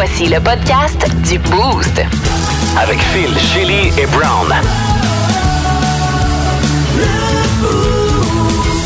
Voici le podcast du Boost. Avec Phil, Shelly et Brown.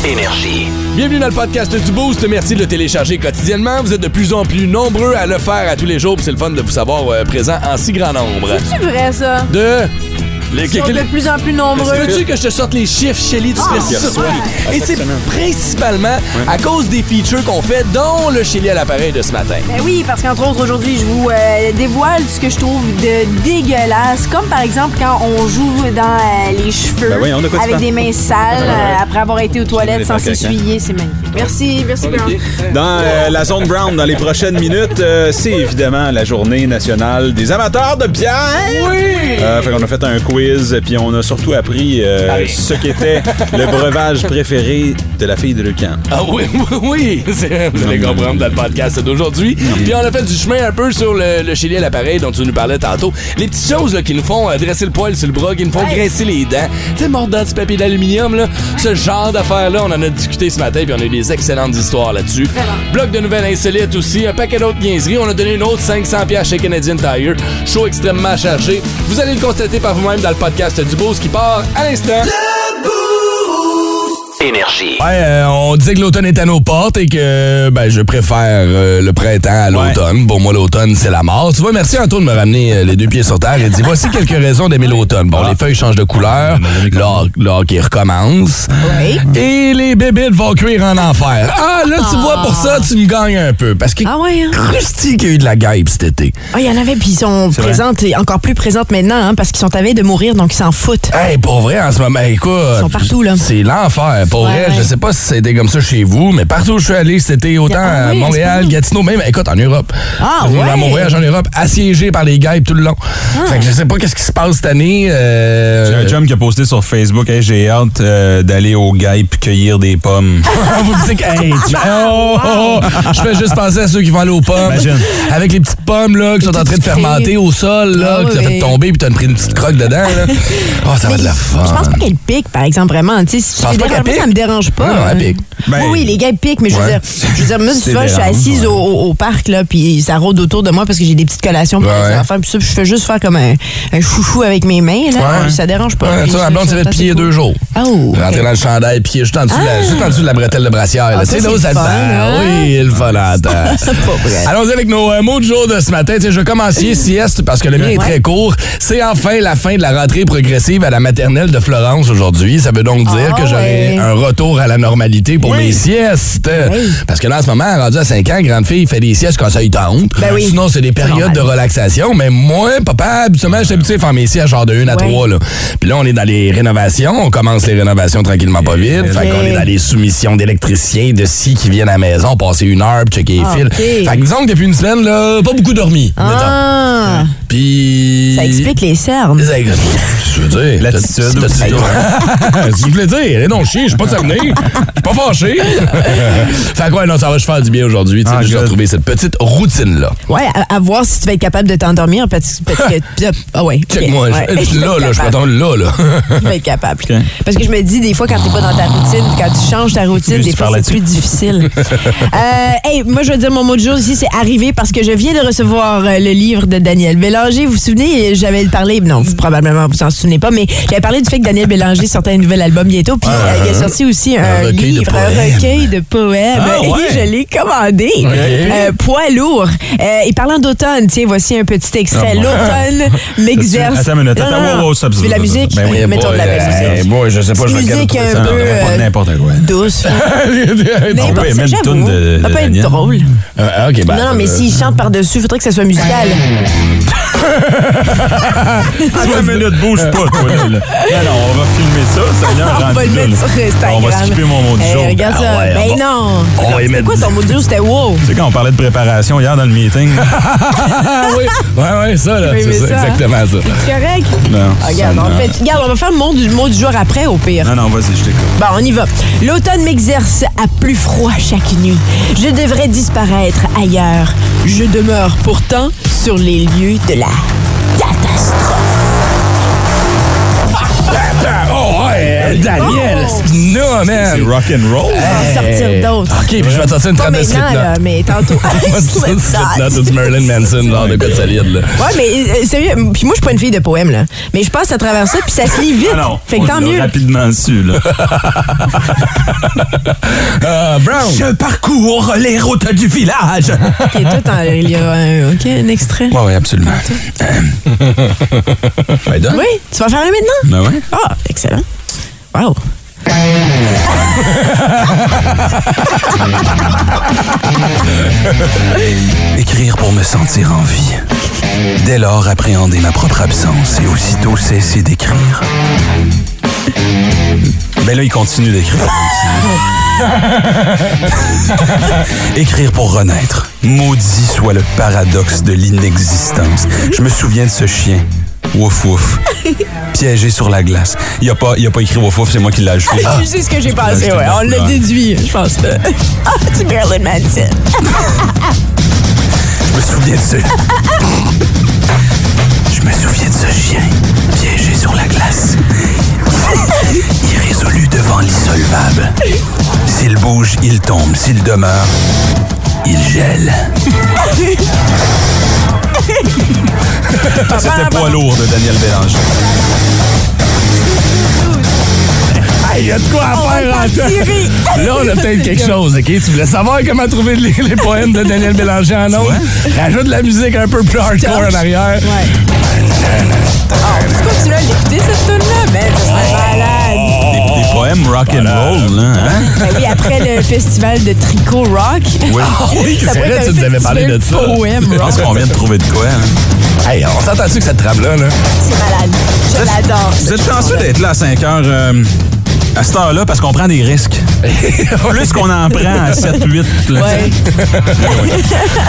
Énergie. Bienvenue dans le podcast du Boost. Merci de le télécharger quotidiennement. Vous êtes de plus en plus nombreux à le faire à tous les jours. C'est le fun de vous savoir euh, présent en si grand nombre. C'est vrai, ça? De. Les, Ils sont de plus en plus nombreux. Veux-tu que je te sorte les chiffres, Shelly, du Ah, ouais. Et c'est principalement à cause des features qu'on fait, dont le Shelly à l'appareil de ce matin. Ben oui, parce qu'entre autres, aujourd'hui, je vous euh, dévoile ce que je trouve de dégueulasse. Comme par exemple quand on joue dans euh, les cheveux Ben oui, on a quoi tu avec des mains sales euh, après avoir été aux toilettes sans s'essuyer. C'est magnifique. Merci, merci, Brown. Dans euh, la zone brown, dans les prochaines minutes, euh, c'est évidemment la journée nationale des amateurs de bière. Oui! Euh, fait qu'on a fait un quiz, puis on a surtout appris euh, ce qu'était le breuvage préféré de la fille de Lucan. Ah oui, oui, oui. Vous allez comprendre dans le podcast d'aujourd'hui. Puis on a fait du chemin un peu sur le, le Chili à l'appareil dont tu nous parlais tantôt. Les petites choses là, qui nous font euh, dresser le poil sur le bras, qui nous font graisser les dents. Tu sais, mordant du papier d'aluminium, là. Ce genre d'affaires-là, on en a discuté ce matin, puis on a eu des excellentes histoires là-dessus. Bloc de nouvelles insolites aussi, un paquet d'autres niaiseries. On a donné une autre 500 pièces chez Canadian Tire. Show extrêmement chargé. Vous allez le constater par vous-même dans le podcast du Beauce qui part à l'instant. Énergie. Ouais, euh, on disait que l'automne est à nos portes et que ben, je préfère euh, le printemps à l'automne. Pour moi, l'automne, c'est la mort. Tu vois, merci Antoine de me ramener euh, les deux pieds sur terre et dit voici quelques raisons d'aimer l'automne. Bon, les feuilles changent de couleur, l'or- l'hockey recommence Oui. et les bébites vont cuire en enfer. Ah, là, tu vois, pour ça, tu me gagnes un peu parce que Ah ouais, hein? Christy qu'il y a eu de la guêpe cet été. Ah, il y en avait, puis ils sont présentes, et encore plus présentes maintenant, hein, parce qu'ils sont à veille de mourir, donc ils s'en foutent. Hey, pour vrai, en ce moment, écoute. Ils sont partout, là. C'est l'enfer. Pour Ouais, vrai, ouais. je sais pas si c'était comme ça chez vous, mais partout où je suis allé, c'était autant Ah à oui, Montréal, à. Gatineau, même, écoute, en Europe. Ah, Dans ouais. mon voyage en Europe, assiégé par les guêpes tout le long. Ah. Fait que je sais pas qu'est-ce qui se passe cette année. euh, J'ai un chum qui a posté sur Facebook Hey, j'ai hâte euh, d'aller au Gaip cueillir des pommes. vous me dites que, hey, tu- oh, oh, oh, je fais juste penser à ceux qui vont aller aux pommes. Imagine. Avec les petites pommes là, qui sont en train de fermenter au sol, là, Ah que tu as oui. fait tomber puis tu as pris une petite croque dedans. Là. Oh, ça va de la Je fun. pense pas qu'elle pique, par exemple, vraiment. Tu sais, si penses tu ça me dérange pas. Non, elle pique. Ben, oui, oui, les gars ils piquent, mais je veux Ouais. dire, je veux dire, moi, C'est souvent, je suis assise ouais. au, parc, là, puis ça rôde autour de moi parce que j'ai des petites collations pour Ouais. les enfants, puis ça, puis je fais juste faire comme un, un chouchou avec mes mains, là, ça dérange pas. Ça, la blonde s'est fait ça piller assez deux jours. Oh! Rentrer dans le chandail, pied juste en dessous, de la, Ah! juste en dessous de la bretelle de brassière. là. Ah, tu sais, ça, là où c'est ça hein? Oui, le fun vrai. Allons-y avec nos euh, mots de jour de ce matin. Tu sais, je vais commencer sieste parce que le mien est très court. C'est enfin la fin de la rentrée progressive à la maternelle de Florence aujourd'hui. Ça veut donc dire Ah, que j'aurai ouais. Un retour à la normalité pour mes siestes. Oui. Parce que là, en ce moment, rendu à 5 ans, grande fille fait des siestes quand ça y tente. Ben oui. Sinon, c'est des périodes normal. de relaxation. Mais moi, papa, habituellement, je suis habitué à faire mes siestes genre de 1 à Ouais. 3. Là. Puis là, on est dans les rénovations. On commence les rénovations tranquillement pas vite. Fait qu'on est dans les soumissions d'électriciens, de scie qui viennent à la maison, passer une heure, checker les Ah, fils. ok. Fait que disons que depuis une semaine, là, pas beaucoup dormi. mettons. Ah! Puis. Ça explique les cernes. Ça explique- Je veux dire. L'attitude Tu voulais dire, eh non, chier, je suis pas cerné. Je suis pas fâché. fait que ouais, non, ça va, je faire du bien aujourd'hui. Tu sais, Ah, retrouvé cette petite routine-là. Ouais, à, à voir si tu vas être capable de t'endormir parce, parce que. Ah ouais. Check ok, moi. ouais. je- Là, là, je peux attendre là, là. Tu vas être capable. Parce que je me dis, des fois, quand t'es pas dans ta routine, quand tu changes ta routine, des fois, c'est plus difficile. euh, hey, moi, je veux dire, mon mot du jour ici, c'est arrivé parce que je viens de recevoir euh, le livre de Daniel Bélanger. Vous vous souvenez, j'avais parlé, non, vous, probablement, vous en souvenez pas, mais j'avais parlé du fait que Daniel Bélanger sortait un nouvel album bientôt. Puis euh, il a sorti aussi un, Un de livre, un recueil de poèmes. Ah, ouais. Et je l'ai commandé. Euh, poids lourd. Euh, et parlant d'automne, tiens, voici un petit extrait. Ah. L'automne m'exerce. Attends une minute, Non, attends, non, non. wow, wow, stop, Tu veux stop, la musique? Ben oui, Mettons de la boy, belle euh, musique. boy, je sais pas, je vais musique regarder un ça. peu euh, n'importe quoi. douce. On peut mettre une toune de- Ça peut être drôle. Euh, ok, ben, non, non, mais euh, s'il chante par-dessus, il faudrait que ça soit musical. Trois minutes, bouge pas, toi. Non, on va filmer ça. Ça On va le mettre Instagram. On va skipper mon mot du Hey, jour. regarde ça. Ah ouais, ben va- non. on va mettre quoi ton mot du jour? C'était wow. Tu sais, quand on parlait de préparation hier dans le meeting. Oui, ouais, ouais, ça, là. C'est ça, hein? exactement ça. C'est correct? Non, Ah, regarde, on fait, regarde, on va faire le mot du, mot du jour après, au pire. Non, non, vas-y, je t'écoute. Bon, on y va. L'automne m'exerce à plus froid chaque nuit. Je devrais disparaître ailleurs. Je demeure pourtant sur les lieux de la catastrophe. Daniel, Oh. non, C'est man. rock and roll. On va sortir d'autres. OK, puis je vais te sortir une Pas trappe de maintenant, là, Slipknot. mais tantôt. Slipknot ou du Marilyn Manson, genre de quoi de solide, là. Ouais, mais euh, sérieux, puis moi, je suis pas une fille de poème, là. Mais je passe à travers ça, puis ça se lit vite. Ah non, fait que tant mieux. rapidement su, là. Euh, Brown. parcours les routes du village. Ok, toi, t'en il y a un, ok, un extrait. Oui, oui, absolument. Donne. Oui, tu vas faire le maintenant? Ben ouais. Ah, excellent. Wow. Écrire pour me sentir en vie. Dès lors, appréhender ma propre absence et aussitôt cesser d'écrire. Ben là, il continue d'écrire. Écrire pour renaître. Maudit soit le paradoxe de l'inexistence. Je me souviens de ce chien. Wouf wouf. Piégé sur la glace. Il a pas, il a pas écrit wouf wouf, c'est moi qui l'ai ajouté. Ah. Je sais ce que j'ai pensé, ouais. On l'a déduit, je pense. Ah, c'est Marilyn Manson. Je me souviens de ce... Je me souviens de ce chien, piégé sur la glace. Irrésolu devant l'issolvable. S'il bouge, il tombe. S'il demeure, il gèle. C'était poids lourd de Daniel Bélanger. Il y a de quoi à faire en. Là, on a peut-être quelque chose, OK? Tu voulais savoir comment trouver les, les poèmes de Daniel Bélanger en ondes? Rajoute de la musique un peu plus hardcore en arrière. Ouais. On peut continuer à l'écouter, cette tune-là? Ben, ça serait malade. Des, des poèmes rock and roll, là. Hein? Ben oui, après le festival de tricot rock. Oui. oui, ça c'est pourrait vrai, être tu un nous avais parlé de ça. Poème Je rock. pense qu'on vient de trouver de quoi. hein? Hey, on s'entend-tu que cette trame-là, là? C'est malade. Je l'adore. Vous êtes chanceux d'être là à 5 heures euh, à cette heure-là parce qu'on prend des risques. Plus qu'on en prend à 7, 8. là. Ouais.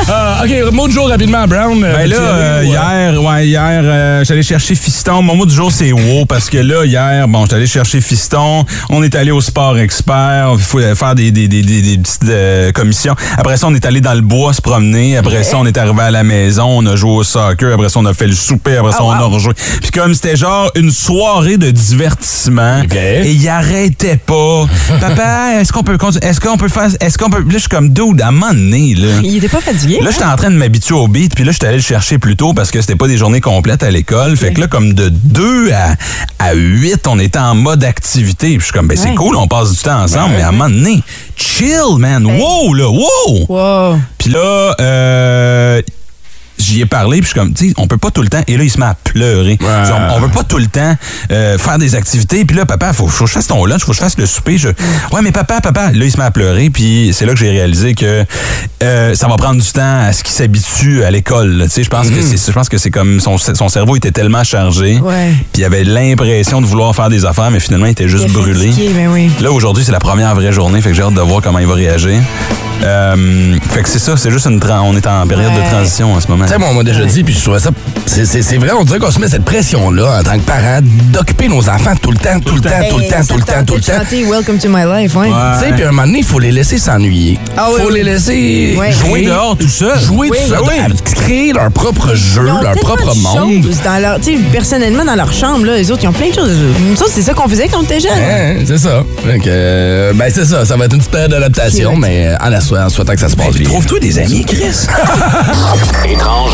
Ah, OK, mot de jour rapidement, Brown. Euh, Ben tu là, euh, euh, hier, ouais, hier, euh, j'allais chercher Fiston. Mon mot du jour, c'est wow, parce que là, hier, bon, j'allais chercher Fiston. On est allé au Sport Expert. Il faut faire des, des, des, des, petites euh, commissions. Après ça, on est allé dans le bois se promener. Après ça, on est arrivé à la maison. On a joué au soccer. Après ça, on a fait le souper. Après ça, Ah, on a rejoué. Puis comme c'était genre une soirée de divertissement. Et il arrêtait pas. Papa, est-ce qu'on peut, est-ce qu'on peut faire, est-ce qu'on peut, là, je suis comme dude, à un moment donné, là. Il était pas fatigué? Là, j'étais en train de m'habituer au beat, puis là, j'étais allé le chercher plus tôt parce que c'était pas des journées complètes à l'école. Fait que là, comme de 2 à, à 8, on était en mode activité. Puis je suis comme, ben, c'est Ouais. cool, on passe du temps ensemble, mais à un moment donné, chill, man. Wow, là, wow! Wow. Puis là, euh, j'y ai parlé, puis je suis comme, tu sais, on peut pas tout le temps. Et là, il se met à pleurer. On, on veut pas tout le temps euh, faire des activités. Puis là, papa, faut, faut que je fasse ton lunch, faut que je fasse le souper. Je, ouais, mais papa, papa. Là, il se met à pleurer. Puis c'est là que j'ai réalisé que euh, ça va prendre du temps à ce qu'il s'habitue à l'école. Tu sais, je pense que c'est, je pense que c'est comme son, son cerveau était tellement chargé. Puis il avait l'impression de vouloir faire des affaires, mais finalement, il était juste Il brûlé. fatigué, ben oui. Là, aujourd'hui, c'est la première vraie journée, fait que j'ai hâte de voir comment il va réagir. Euh, fait que c'est ça, c'est juste une tran- on est en période Ouais. de transition en ce moment. On m'a déjà dit, puis je trouvais ça. C'est c'est- c'est vrai, on dirait qu'on se met cette pression-là en tant que parent d'occuper nos enfants tout le temps, tout le temps, tout le Ben, temps, ça tout le temps, tout le temps. Welcome to my life, ouais. Tu sais, puis à un moment donné, il faut les laisser s'ennuyer. Ah oui, faut les laisser jouer dehors tout seul. Jouer tout seul, Ben créer leur propre jeu, leur propre de monde. dans leur, personnellement, dans leur chambre, là, les autres, ils ont plein de choses. Nous autres, c'est ça qu'on faisait quand on était jeunes. Hein, c'est ça. Euh, ben, c'est ça. Ça va être une petite période d'adaptation, mais euh, en, la soi- en souhaitant que ça se passe bien. Trouve-toi des amis, Chris. Étrange,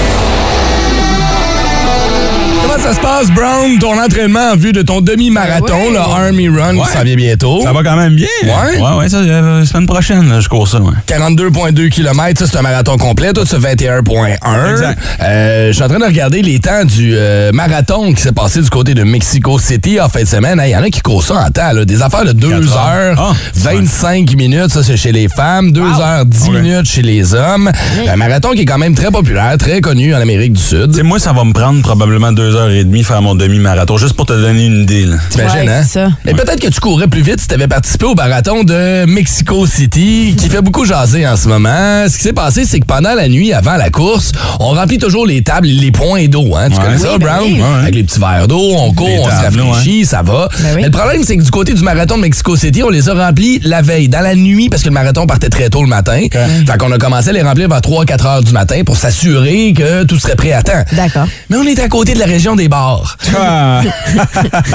Ça se passe, Brown, ton entraînement en vue de ton demi-marathon, ben le Army Run, ouais. ça vient bientôt? Ça va quand même bien. Ouais? Ouais, ouais, ça, euh, semaine prochaine, je cours ça, 42,2 km, ça, c'est un marathon complet. Toi, c'est 21,1. Exact. Euh, je suis en train de regarder les temps du euh, marathon qui s'est passé du côté de Mexico City en fin de semaine. Il y en a qui courent ça en temps. Des affaires de 2h25 ah, minutes, ça, c'est chez les femmes. 2 h 10 minutes chez les hommes. Un marathon qui est quand même très populaire, très connu en Amérique du Sud. Moi, ça va me prendre probablement 2 h 2h30 faire mon demi-marathon, juste pour te donner une idée. T'imagines, hein? Et peut-être que tu courrais plus vite si tu avais participé au marathon de Mexico City, qui fait beaucoup jaser en ce moment. Ce qui s'est passé, c'est que pendant la nuit, avant la course, on remplit toujours les tables, les points d'eau. Hein? Tu connais ça, ben Brown? Oui. Avec les petits verres d'eau, on court, on se rafraîchit, ça va. Ben Mais le problème, c'est que du côté du marathon de Mexico City, on les a remplis la veille, dans la nuit, parce que le marathon partait très tôt le matin. Okay. Fait qu'on a commencé à les remplir vers 3-4 heures du matin pour s'assurer que tout serait prêt à temps. D'accord. Mais on est à côté de la région des bars. Ah,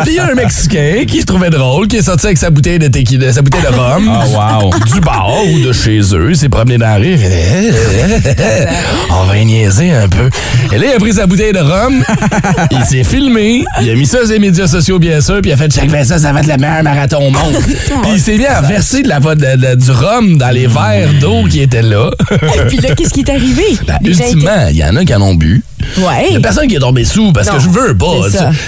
Puis il y a un Mexicain qui se trouvait drôle, qui est sorti avec sa bouteille de tequila, sa bouteille de rhum. Ah, wow. Du bar ou de chez eux, il s'est promené dans la rue. On va y niaiser un peu. Et là, il a pris sa bouteille de rhum, il s'est filmé, il a mis ça sur les médias sociaux, bien sûr, puis il a fait check ça, ça va être le meilleur marathon au monde. puis il s'est mis à verser de la, vo- de- de- du rhum dans les verres d'eau qui étaient là. Et puis là, qu'est-ce qui est arrivé? Ben, ultimement, il y en a qui en ont bu. Ouais. Il y a personne qui est tombé sous parce Non, que je veux pas.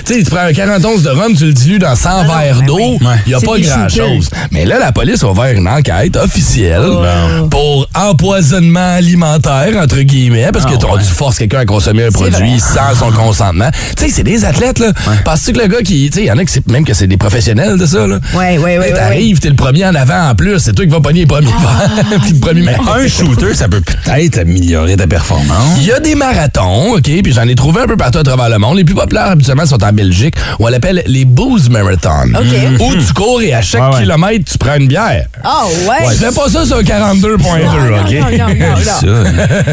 Tu sais, tu prends un 40 onces de rhum, tu le dilues dans 100 Ah verres d'eau, oui. il y a pas grand-chose. Mais là, la police a ouvert une enquête officielle Oh. pour empoisonnement alimentaire, entre guillemets, parce que Ah, tu ouais. tu forces quelqu'un à consommer un produit sans son consentement. Tu sais, c'est des athlètes, là. Penses-tu que le gars qui. Tu sais, il y en a qui c'est même que c'est des professionnels de ça, là? Ouais, ouais, ouais, ouais, T'arrives, t'es le premier en avant en plus. C'est toi qui vas pogner les premiers verres, puis le premier Mais un shooter, ça peut peut-être améliorer ta performance. il y a des marathons, OK, puis j'en ai trouvé un peu partout à travers le monde. Les plus populaires, habituellement, sont en Belgique, où on l'appelle les Booze Marathon. OK. Où tu cours et à chaque Ouais, ouais. kilomètre, tu prends une bière. Oh, ouais. Ouais, fais pas ça sur un 42.2, Non, non, OK? non, non, non, non. Ça,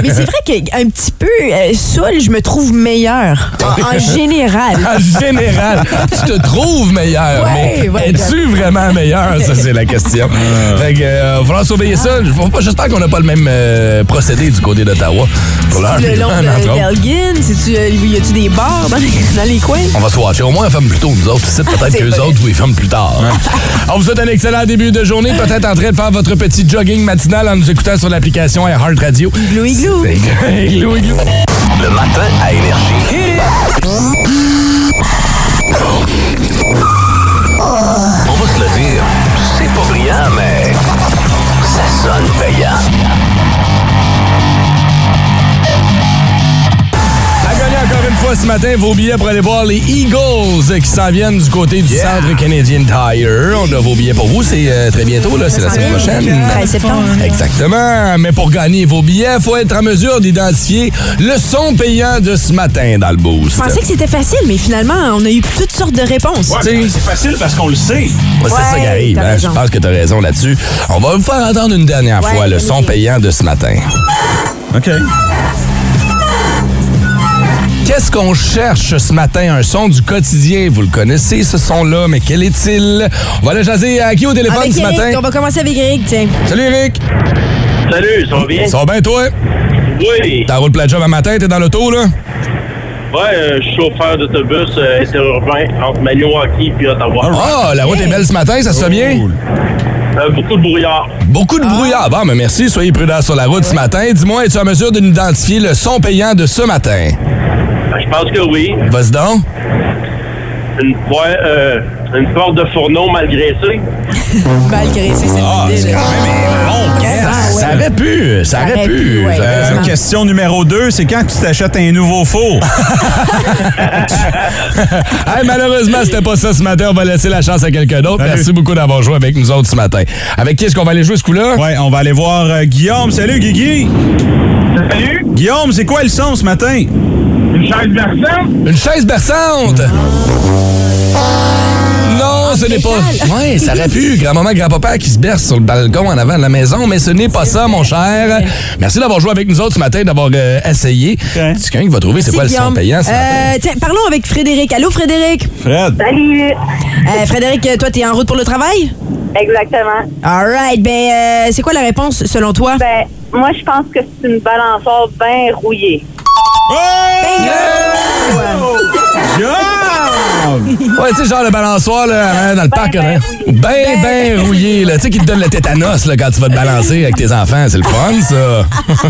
Mais c'est vrai qu'un petit peu euh, saoul, je me trouve meilleure. En, en général. En général, tu te trouves meilleur, Ouais, mais ouais, es-tu vraiment meilleur? Ça, c'est la question. fait que, euh, va falloir surveiller ça. J'espère qu'on n'a pas le même euh, procédé du côté d'Ottawa. Le long de c'est-tu, euh, y a-tu des bars? dans les, dans les coins? On va se watcher. Au moins, on ferme plus tôt, nous autres. C'est peut-être qu'eux vrai. autres, vous, ils ferment plus tard. On vous souhaite un excellent début de journée. Peut-être en train de faire votre petit jogging matinal en nous écoutant sur l'application Heart Radio. Igloo, igloo. Igloo, igloo. Le matin à Énergie. On va se le dire, c'est pas brillant, mais ça sonne payant. Encore une fois ce matin vos billets pour aller voir les Eagles qui s'en viennent du côté du centre Canadian Tire. On a vos billets pour vous. C'est euh, très bientôt, là. C'est la semaine prochaine. 13 septembre. Exactement. Mais pour gagner vos billets, il faut être en mesure d'identifier le son payant de ce matin dans le boost. Je pensais que c'était facile, mais finalement, on a eu toutes sortes de réponses. C'est facile parce qu'on le sait. Ouais, c'est Ouais, ça qui arrive. hein. Je pense que tu as raison là-dessus. On va vous faire entendre une dernière Ouais, fois le son payant de ce matin. OK. Qu'est-ce qu'on cherche ce matin? Un son du quotidien. Vous le connaissez, ce son-là, mais quel est-il? On va aller jaser à qui au téléphone Avec ce Eric, matin? on va commencer avec Eric, tiens. Salut Eric! Salut, ça va bien? Ça va bien toi? Oui. T'as roule plein de job à matin, t'es dans l'auto là? Ouais, euh, je suis chauffeur d'autobus euh, interurbain entre Maniwaki et Ottawa. Ah, la route est belle ce matin, ça se fait bien? Euh, beaucoup de brouillard. Beaucoup de brouillard. Bon, mais merci, soyez prudents sur la route ce matin. Dis-moi, es-tu en mesure de nous identifier le son payant de ce matin? Je pense que oui. Vas-y donc. Une, ouais, euh, une porte de fourneau mal graissée. Malgré c'est cette Ah, idée, c'est quand même bon. Ah, ouais. Ça aurait pu, ça aurait aurait pu. pu, ouais. Ça- Euh, question numéro 2, c'est quand tu t'achètes un nouveau four? Hey, malheureusement, c'était pas ça ce matin. On va laisser la chance à quelqu'un d'autre. Merci beaucoup d'avoir joué avec nous autres ce matin. Avec qui est-ce qu'on va aller jouer ce coup-là? ouais, on va aller voir euh, Guillaume. Salut, Guigui. Salut! Guillaume, c'est quoi le son ce matin? Une chaise berçante? Une chaise berçante! Non, ce n'est pas. Ouais, ça aurait pu. Grand-maman, grand-papa qui se berce sur le balcon en avant de la maison, mais ce n'est pas ça, mon cher. Merci d'avoir joué avec nous autres ce matin, d'avoir euh, essayé. C'est quelqu'un qui va trouver c'est quoi le son payant ce matin. Euh, tiens, parlons avec Frédéric. Allô, Frédéric? Fred. Salut! Euh, Frédéric, toi, t'es en route pour le travail? Exactement. All right. Ben, euh, c'est quoi la réponse selon toi? Ben, moi, je pense que c'est une balançoire bien rouillée. Ouais, tu sais, genre le balançoir là, hein, dans le parc, là. Ben, ben rouillé, là. Tu sais, qui te donne le tétanos là, quand tu vas te balancer avec tes enfants. C'est le fun, ça.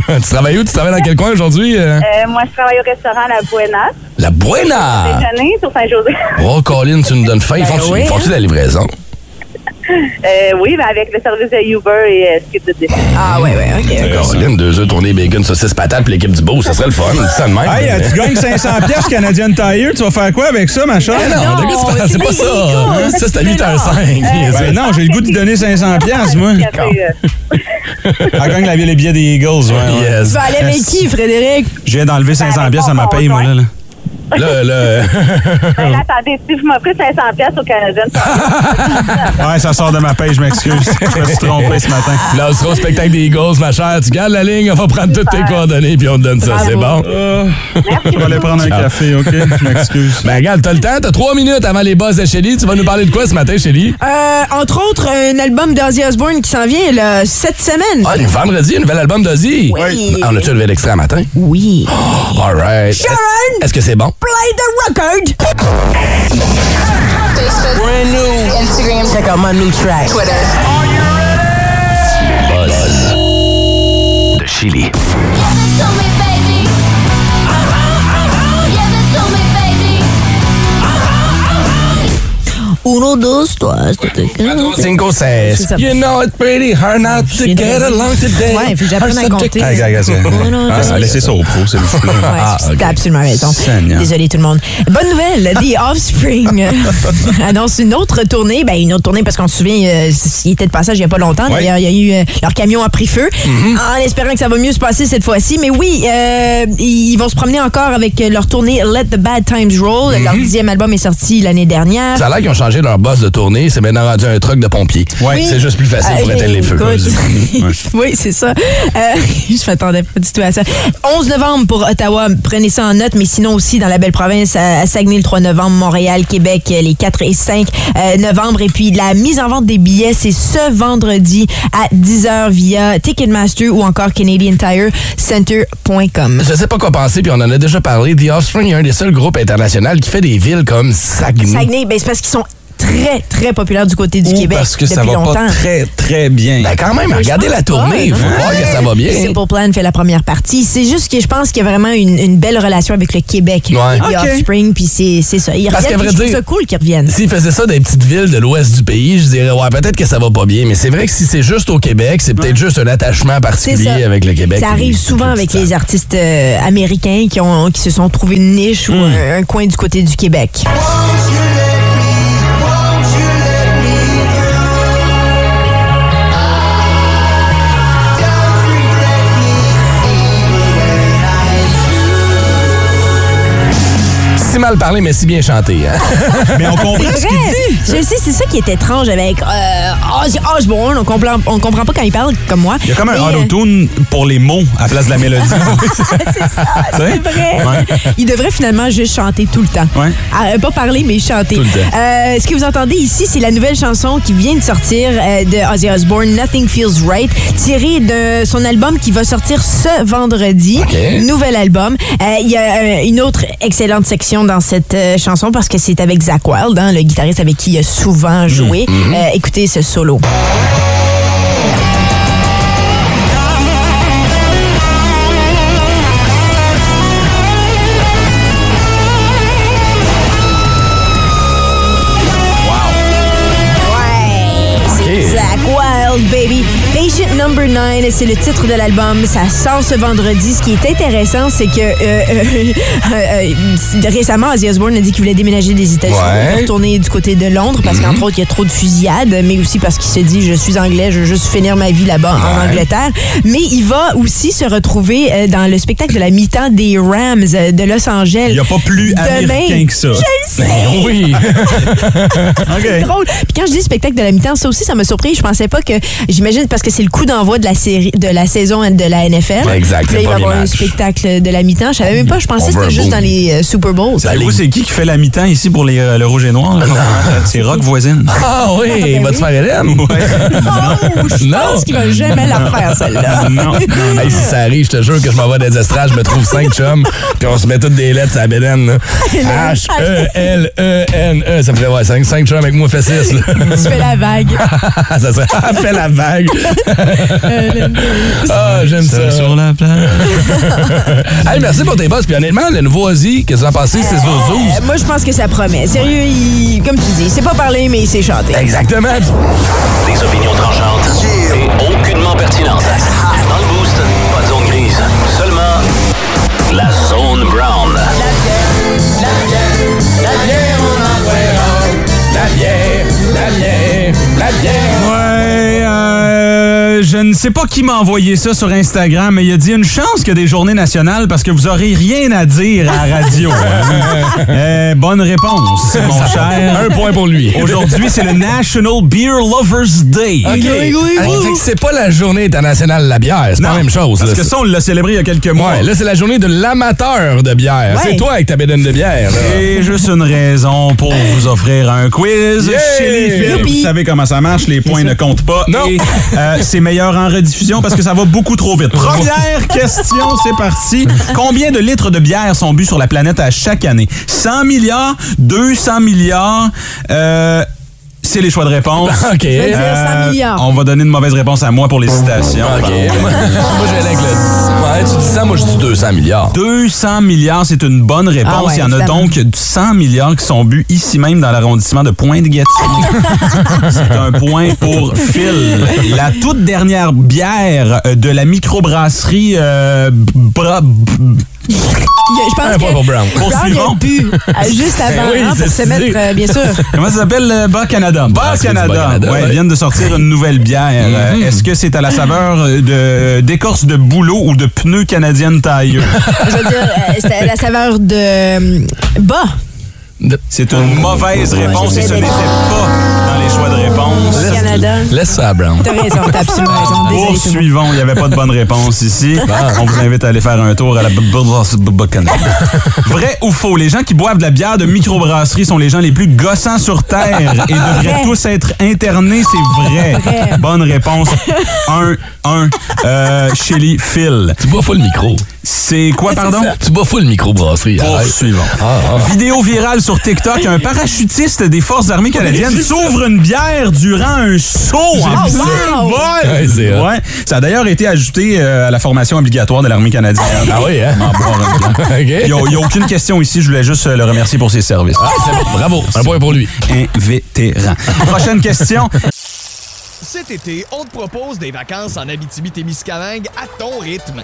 tu travailles où? Tu travailles dans quel coin aujourd'hui? euh? Euh, moi, je travaille au restaurant La Buena. La Buena! Déjeuner sur Saint-José. Oh, Colin, tu nous donnes faim. Ils font-tu oui, font-tu la livraison? Euh, oui, mais avec le service de Uber et euh, Skip de Delivery. Ah, ouais, ouais, OK. Colin, deux œufs tournés, bacon, saucisse, patate, puis l'équipe du beau, ça serait le fun. Ça de même. Hey, euh, tu gagnes 500 pièces Canadian Tire, tu vas faire quoi avec ça, ma chère? Non, c'est pas ça. Ça, c'est à 8h05. Ben non, j'ai le goût de lui donner 500 pièces, moi. Euh, Elle gagne la, les billets des Eagles, ouais. ouais. Yes. Tu vas aller avec qui, Frédéric? Je viens d'enlever 500 pièces à ma paye, moi, là. là. Là, ben, attendez, si vous m'offrez 500 pièces au Canadien, Ouais, ça sort de ma paye, je m'excuse. Je me suis trompé ce matin. Là, on sera au spectacle des Eagles, ma chère. Tu gardes la ligne, on va prendre toutes tes coordonnées, puis on te donne ça. C'est bon? Je vais aller prendre un café, OK? Je m'excuse. Ben, regarde, t'as le temps, t'as trois minutes avant les boss de Shelly. Tu vas nous parler de quoi ce matin, Shelly? Euh, entre autres, un album d'Ozzy Osbourne qui s'en vient là, cette semaine. Ah, le vendredi, un nouvel album d'Ozzy. Oui. On a-tu un nouvel extrait à matin? Oui. All right. Sharon! Est-ce que c'est bon? Play the record! Brand new. Instagram. Check out my new track. Twitter. de Chili. Uno, dos, trois, Cinco, seis. You know it's pretty hard not to get along today. Ouais, faut que j'apprenne à compter. Ah, laissez ça au pro, s'il vous plaît. Ah, ok. absolument raison. Désolé tout le monde. Bonne nouvelle, The Offspring annonce une autre tournée. Ben, une autre tournée parce qu'on se souvient, euh, il était de passage il n'y a pas longtemps. D'ailleurs, il y a eu euh, leur camion a pris feu. Mm-hmm. En espérant que ça va mieux se passer cette fois-ci. Mais oui, euh, ils vont se promener encore avec leur tournée Let the Bad Times Roll. Leur dixième album est sorti l'année dernière. Mm-hmm. Ça a l'air qu'ils ont changé leur boss de tournée. C'est maintenant rendu un truck de pompier. Ouais. C'est juste plus facile pour Euh, éteindre les feux. oui, c'est ça. Euh, je m'attendais pas du tout à ça. 11 novembre pour Ottawa, prenez ça en note, mais sinon aussi dans la belle province, à Saguenay le 3 novembre, Montréal, Québec euh, les 4 et 5 euh, novembre. Et puis la mise en vente des billets, c'est ce vendredi à 10h via Ticketmaster ou encore CanadianTireCenter.com. Je sais pas quoi penser, puis on en a déjà parlé. The Offspring est un des seuls groupes internationaux qui fait des villes comme Saguenay. Saguenay, ben, c'est parce qu'ils sont très, très populaires du côté du Ou Québec parce que ça depuis va longtemps. pas très, très bien. Ben quand même, regardez la tournée. Il faut voir que ça va bien. Simple Plan fait la première partie. C'est juste que je pense qu'il y a vraiment une, une belle relation avec le Québec. Ouais. The Ok. Offspring, puis c'est c'est ça. Ils Parce reviennent, ça cool qu'ils reviennent. S'ils faisaient ça dans les petites villes de l'ouest du pays, je dirais, ouais, peut-être que ça va pas bien. Mais c'est vrai que si c'est juste au Québec, c'est peut-être juste un attachement C'est particulier ça. avec le Québec. Ça arrive souvent avec les artistes euh, américains qui, ont, qui se sont trouvés une niche ou un, un coin du côté du Québec. Mal parlé, mais si bien chanté. Hein? Mais on comprend ce qu'il vrai. dit. Je sais, c'est ça qui est étrange avec euh, Ozzy Osbourne. On comprend, on comprend pas quand il parle comme moi. Il y a comme un euh, auto-tune pour les mots à la place de la mélodie. c'est ça, c'est vrai. Ouais. Il devrait finalement juste chanter tout le temps. Ouais. Ah, pas parler, mais chanter. Tout le temps. Euh, ce que vous entendez ici, c'est la nouvelle chanson qui vient de sortir euh, de Ozzy Osbourne, Nothing Feels Right, tirée de son album qui va sortir ce vendredi. Nouvel album. Euh, Il y a euh, une autre excellente section dans cette euh, chanson parce que c'est avec Zach Wild, hein, le guitariste avec qui il a souvent joué. Euh, écoutez ce solo. Ouais, c'est Ok. Zach Wild, baby. Patient Number 9, c'est le titre de l'album. Ça sort ce vendredi. Ce qui est intéressant, c'est que euh, euh, euh, récemment, Ozzy Osbourne a dit qu'il voulait déménager des États-Unis Ouais. pour retourner du côté de Londres parce qu'entre autres, il y a trop de fusillades, mais aussi parce qu'il se dit je suis anglais, je veux juste finir ma vie là-bas en. Angleterre. Mais il va aussi se retrouver dans le spectacle de la mi-temps des Rams de Los Angeles. Il n'y a pas plus Demain. américain que ça. Je le sais. Ben oui. C'est drôle. Puis quand je dis spectacle de la mi-temps, ça aussi, ça m'a surpris. Je pensais pas que. J'imagine parce que c'est le coup d'envoi de la série, de la saison de la NFL. Exact, Puis là, c'est il le va y avoir un spectacle de la mi-temps. Je savais même pas. Je pensais que c'était juste dans les euh, Super Bowls. Savez-vous c'est qui qui fait la mi-temps ici pour les, euh, le rouge et noir? là? C'est Rock Voisine. Ah oui, va te faire Hélène? Oh, je Non. pense qu'il va jamais la faire, celle-là. Non, non, non. Hey, si ça arrive, je te jure que je m'en vais dans les estrades, je me trouve cinq chums, puis on se met toutes des lettres sur la bédaine. là. H-E-L-E-N-E. Ça ferait ouais, cinq, cinq chums avec moi, fait six. Là. Tu fais la vague. ça serait fait la vague. ah, j'aime ça. Sur la plage. hey, merci pour tes boss. Puis honnêtement, le nouveau Ozzy, qu'est-ce que vous en pensez? C'est Zouzous. Euh, moi, je pense que ça promet. Sérieux, il, comme tu dis, il sait pas parler, mais il sait chanter. Exactement. Des opinions tranchantes et aucunement pertinentes. Dans le boost, pas de zone grise. Seulement la zone brown. La bière, la bière, la bière. Ouais, euh, je ne sais pas qui m'a envoyé ça sur Instagram, mais il a dit une chance qu'il y a des journées nationales parce que vous aurez rien à dire à la radio. Euh, bonne réponse, mon cher. Un point pour lui. Aujourd'hui, c'est le National Beer Lovers Day. OK. Fait que c'est pas la journée internationale de la bière. C'est pas la même chose. Parce là. que ça, on l'a célébré il y a quelques mois. Ouais, là, c'est la journée de l'amateur de bière. Ouais. C'est toi avec ta bédaine de bière. là. Et juste une raison pour vous offrir un quiz Yeah! chez les. Youpi! Vous savez comment ça marche, les points ne comptent pas. Non. Et euh, c'est meilleur en rediffusion parce que ça va beaucoup trop vite. Première question, c'est parti. Combien de litres de bière sont bu sur la planète à chaque année? 100 milliards? 200 milliards? Euh, c'est les choix de réponse. OK. Je vais dire Euh, 100 milliards. on va donner une mauvaise réponse à moi pour les citations. OK. moi, je vais aller avec le. Ouais, tu dis ça, moi, je dis 200 milliards. 200 milliards, c'est une bonne réponse. Ah ouais, Il y en a donc 100 milliards qui sont bu ici même dans l'arrondissement de Pointe-Gatineau. c'est un point pour Phil. La toute dernière bière euh, de la microbrasserie euh, Bra- Je pense Un point que pour Brown. Brown, il a Poursuivant. bu euh, juste avant Oui, hein, pour c'est se mettre, euh, bien sûr. Comment ça s'appelle le Bas Canada? Bas c'est Canada. Bas Canada, Ouais, ouais. Ils viennent de sortir une nouvelle bière. Euh, Est-ce que c'est à la saveur de d'écorce de bouleau ou de pneus canadiennes tailleux? Je veux dire, euh, c'était la saveur de euh, bas. C'est une mauvaise réponse et ce n'était pas dans les choix de réponse. Canada. Laisse ça à Brown. T'as raison, t'as absolument raison. Le. Poursuivons, il n'y avait pas de bonne réponse ici. On vous invite à aller faire un tour à la Canada. Vrai ou faux, les gens qui boivent de la bière de microbrasserie sont les gens les plus gossants sur Terre et devraient Vrai. tous être internés, c'est vrai. Vrai. Bonne réponse. 1, 1. Euh, Shelly, Phil. Tu bois full micro. C'est quoi, pardon? Tu bois full micro brasserie. arrête. Poursuivons. Ah, Vidéo virale sur TikTok, un parachutiste des Forces armées canadiennes s'ouvre une bière durant un saut en ça. vol. Ouais. Ça a d'ailleurs été ajouté euh, à la formation obligatoire de l'armée canadienne. Ah oui, hein? Il n'y a, aucune question ici, je voulais juste euh, le remercier pour ses services. Ah, c'est bon. Bravo. Un point pour lui. Un vétéran. Prochaine question. Cet été, on te propose des vacances en Abitibi-Témiscamingue à ton rythme.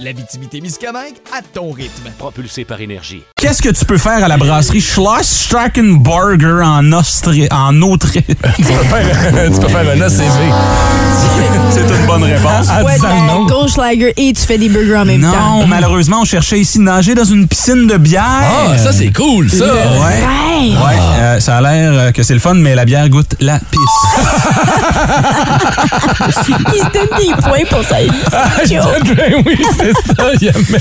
L'Abitibi-Témiscamingue à ton rythme. Propulsé par énergie. Qu'est-ce que tu peux faire à la brasserie Schloss Strackenburger en, Austrie, en Autriche? tu, peux faire, tu peux faire un ACV. En Ouais, disant le nom. de la Goldschlager et tu fais des burgers en même temps. Non, malheureusement, on cherchait ici nager dans une piscine de bière. Ah, ça, c'est cool, ça. Ouais. Ouais. Ouais, euh, ça a l'air euh, que c'est le fun, mais la bière goûte la pisse. Il se donne des points pour ça. Ben oui, c'est ça. il y a même-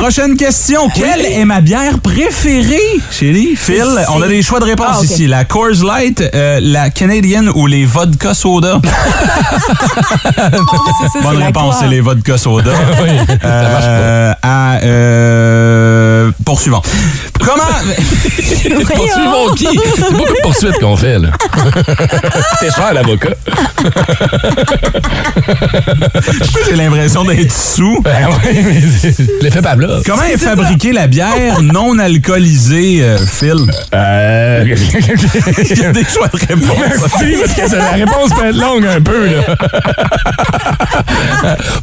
Prochaine question. Quelle est ma bière préférée? Chérie, Phil, on a des choix de réponse Ah, ici. La Coors Light, euh, la Canadienne ou les vodka soda? Bonne réponse, c'est les vodka soda. Oui, ça marche pas. Euh, à, euh, poursuivant. Comment... Poursuivons qui? C'est beaucoup de poursuites qu'on fait, là. T'es cher, l'avocat. J'ai l'impression d'être sous. Ben oui, mais l'effet Pavlov. Comment est fabriquée la bière non alcoolisée, euh, Phil? Euh... Il y a des choix de réponse. Merci, parce que la réponse peut être longue un peu, là.